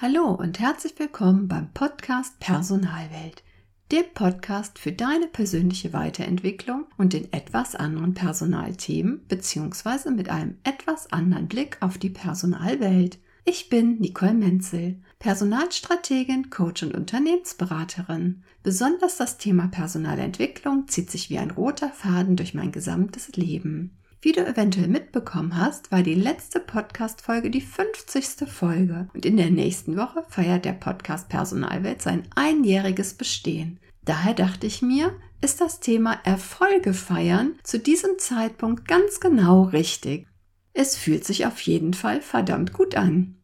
Hallo und herzlich willkommen beim Podcast Personalwelt, dem Podcast für deine persönliche Weiterentwicklung und den etwas anderen Personalthemen bzw. mit einem etwas anderen Blick auf die Personalwelt. Ich bin Nicole Menzel, Personalstrategin, Coach und Unternehmensberaterin. Besonders das Thema Personalentwicklung zieht sich wie ein roter Faden durch mein gesamtes Leben. Wie du eventuell mitbekommen hast, war die letzte Podcast-Folge die 50. Folge und in der nächsten Woche feiert der Podcast Personalwelt sein einjähriges Bestehen. Daher dachte ich mir, ist das Thema Erfolge feiern zu diesem Zeitpunkt ganz genau richtig. Es fühlt sich auf jeden Fall verdammt gut an.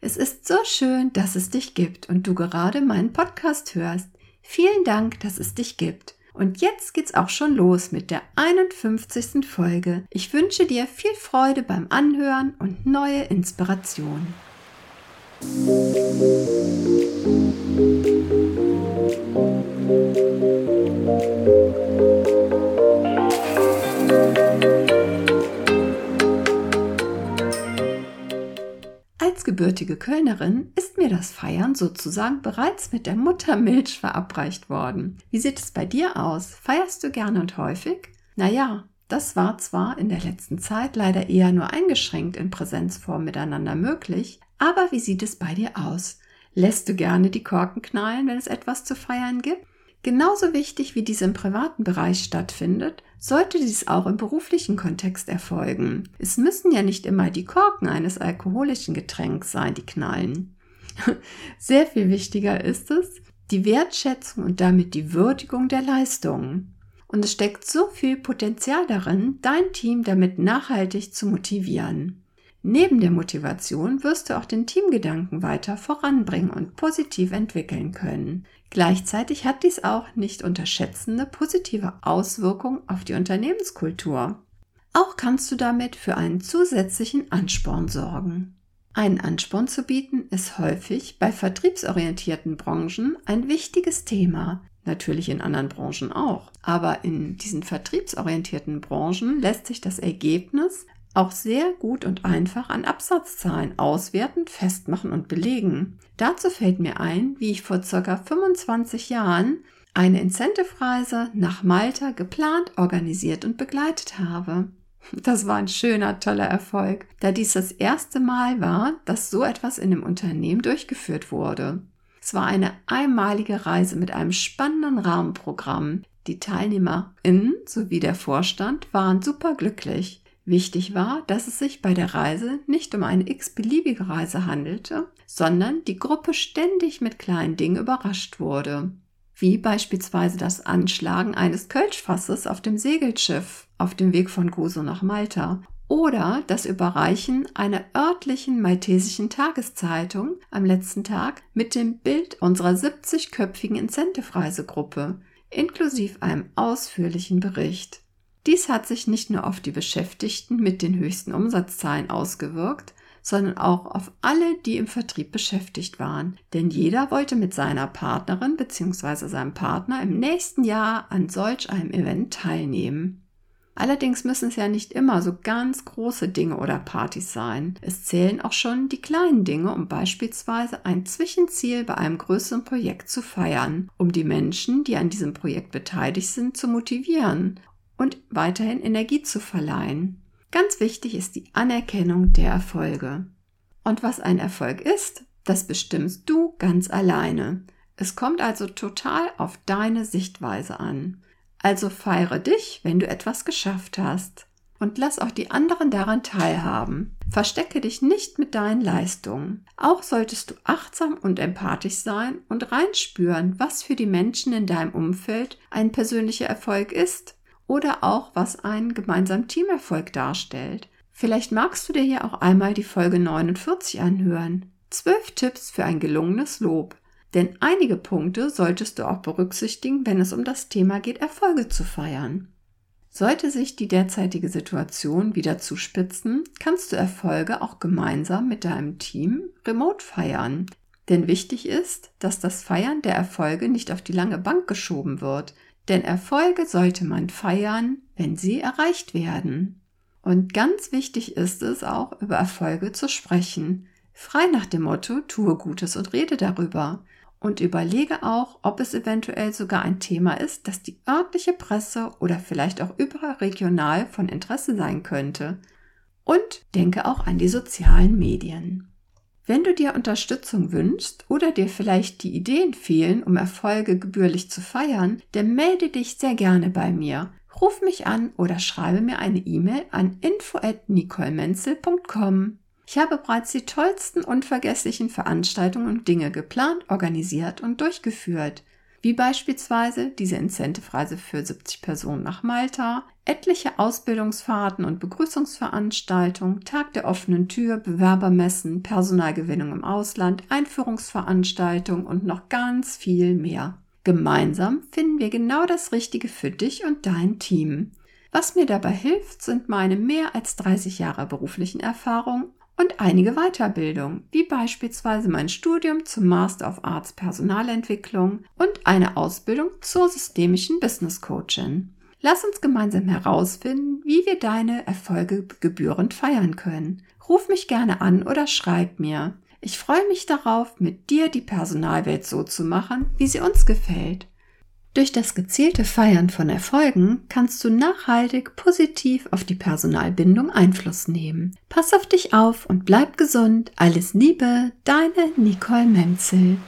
Es ist so schön, dass es dich gibt und du gerade meinen Podcast hörst. Vielen Dank, dass es dich gibt. Und jetzt geht's auch schon los mit der 51. Folge. Ich wünsche dir viel Freude beim Anhören und neue Inspiration. Als gebürtige Kölnerin ist mir das Feiern sozusagen bereits mit der Muttermilch verabreicht worden. Wie sieht es bei dir aus? Feierst du gerne und häufig? Naja, das war zwar in der letzten Zeit leider eher nur eingeschränkt in Präsenzform miteinander möglich, aber wie sieht es bei dir aus? Lässt du gerne die Korken knallen, wenn es etwas zu feiern gibt? Genauso wichtig wie dies im privaten Bereich stattfindet, sollte dies auch im beruflichen Kontext erfolgen. Es müssen ja nicht immer die Korken eines alkoholischen Getränks sein, die knallen. Sehr viel wichtiger ist es, die Wertschätzung und damit die Würdigung der Leistungen. Und es steckt so viel Potenzial darin, dein Team damit nachhaltig zu motivieren. Neben der Motivation wirst du auch den Teamgedanken weiter voranbringen und positiv entwickeln können. Gleichzeitig hat dies auch nicht unterschätzende positive Auswirkungen auf die Unternehmenskultur. Auch kannst du damit für einen zusätzlichen Ansporn sorgen. Einen Ansporn zu bieten ist häufig bei vertriebsorientierten Branchen ein wichtiges Thema, natürlich in anderen Branchen auch. Aber in diesen vertriebsorientierten Branchen lässt sich das Ergebnis auch sehr gut und einfach an Absatzzahlen auswerten, festmachen und belegen. Dazu fällt mir ein, wie ich vor circa 25 Jahren eine Incentive-Reise nach Malta geplant, organisiert und begleitet habe. Das war ein schöner, toller Erfolg, da dies das erste Mal war, dass so etwas in dem Unternehmen durchgeführt wurde. Es war eine einmalige Reise mit einem spannenden Rahmenprogramm. Die TeilnehmerInnen sowie der Vorstand waren superglücklich. Wichtig war, dass es sich bei der Reise nicht um eine x-beliebige Reise handelte, sondern die Gruppe ständig mit kleinen Dingen überrascht wurde, wie beispielsweise das Anschlagen eines Kölschfasses auf dem Segelschiff auf dem Weg von Gozo nach Malta oder das Überreichen einer örtlichen maltesischen Tageszeitung am letzten Tag mit dem Bild unserer 70-köpfigen Incentive-Reisegruppe inklusive einem ausführlichen Bericht. Dies hat sich nicht nur auf die Beschäftigten mit den höchsten Umsatzzahlen ausgewirkt, sondern auch auf alle, die im Vertrieb beschäftigt waren. Denn jeder wollte mit seiner Partnerin bzw. seinem Partner im nächsten Jahr an solch einem Event teilnehmen. Allerdings müssen es ja nicht immer so ganz große Dinge oder Partys sein. Es zählen auch schon die kleinen Dinge, um beispielsweise ein Zwischenziel bei einem größeren Projekt zu feiern, um die Menschen, die an diesem Projekt beteiligt sind, zu motivieren und weiterhin Energie zu verleihen. Ganz wichtig ist die Anerkennung der Erfolge. Und was ein Erfolg ist, das bestimmst du ganz alleine. Es kommt also total auf deine Sichtweise an. Also feiere dich, wenn du etwas geschafft hast. Und lass auch die anderen daran teilhaben. Verstecke dich nicht mit deinen Leistungen. Auch solltest du achtsam und empathisch sein und reinspüren, was für die Menschen in deinem Umfeld ein persönlicher Erfolg ist oder auch was einen gemeinsamen Teamerfolg darstellt. Vielleicht magst du dir hier auch einmal die Folge 49 anhören. Zwölf Tipps für ein gelungenes Lob. Denn einige Punkte solltest du auch berücksichtigen, wenn es um das Thema geht, Erfolge zu feiern. Sollte sich die derzeitige Situation wieder zuspitzen, kannst du Erfolge auch gemeinsam mit deinem Team remote feiern. Denn wichtig ist, dass das Feiern der Erfolge nicht auf die lange Bank geschoben wird. Denn Erfolge sollte man feiern, wenn sie erreicht werden. Und ganz wichtig ist es auch, über Erfolge zu sprechen. Frei nach dem Motto, tue Gutes und rede darüber. Und überlege auch, ob es eventuell sogar ein Thema ist, das die örtliche Presse oder vielleicht auch überregional von Interesse sein könnte. Und denke auch an die sozialen Medien. Wenn du dir Unterstützung wünschst oder dir vielleicht die Ideen fehlen, um Erfolge gebührlich zu feiern, dann melde dich sehr gerne bei mir. Ruf mich an oder schreibe mir eine E-Mail an info@nicolemenzel.com. Ich habe bereits die tollsten unvergesslichen Veranstaltungen und Dinge geplant, organisiert und durchgeführt wie beispielsweise diese Incentive-Reise für 70 Personen nach Malta, etliche Ausbildungsfahrten und Begrüßungsveranstaltungen, Tag der offenen Tür, Bewerbermessen, Personalgewinnung im Ausland, Einführungsveranstaltungen und noch ganz viel mehr. Gemeinsam finden wir genau das Richtige für dich und dein Team. Was mir dabei hilft, sind meine mehr als 30 Jahre beruflichen Erfahrung und einige Weiterbildungen, wie beispielsweise mein Studium zum Master of Arts Personalentwicklung und eine Ausbildung zur systemischen Business Coachin. Lass uns gemeinsam herausfinden, wie wir deine Erfolge gebührend feiern können. Ruf mich gerne an oder schreib mir. Ich freue mich darauf, mit dir die Personalwelt so zu machen, wie sie uns gefällt. Durch das gezielte Feiern von Erfolgen kannst du nachhaltig positiv auf die Personalbindung Einfluss nehmen. Pass auf dich auf und bleib gesund. Alles Liebe, deine Nicole Menzel.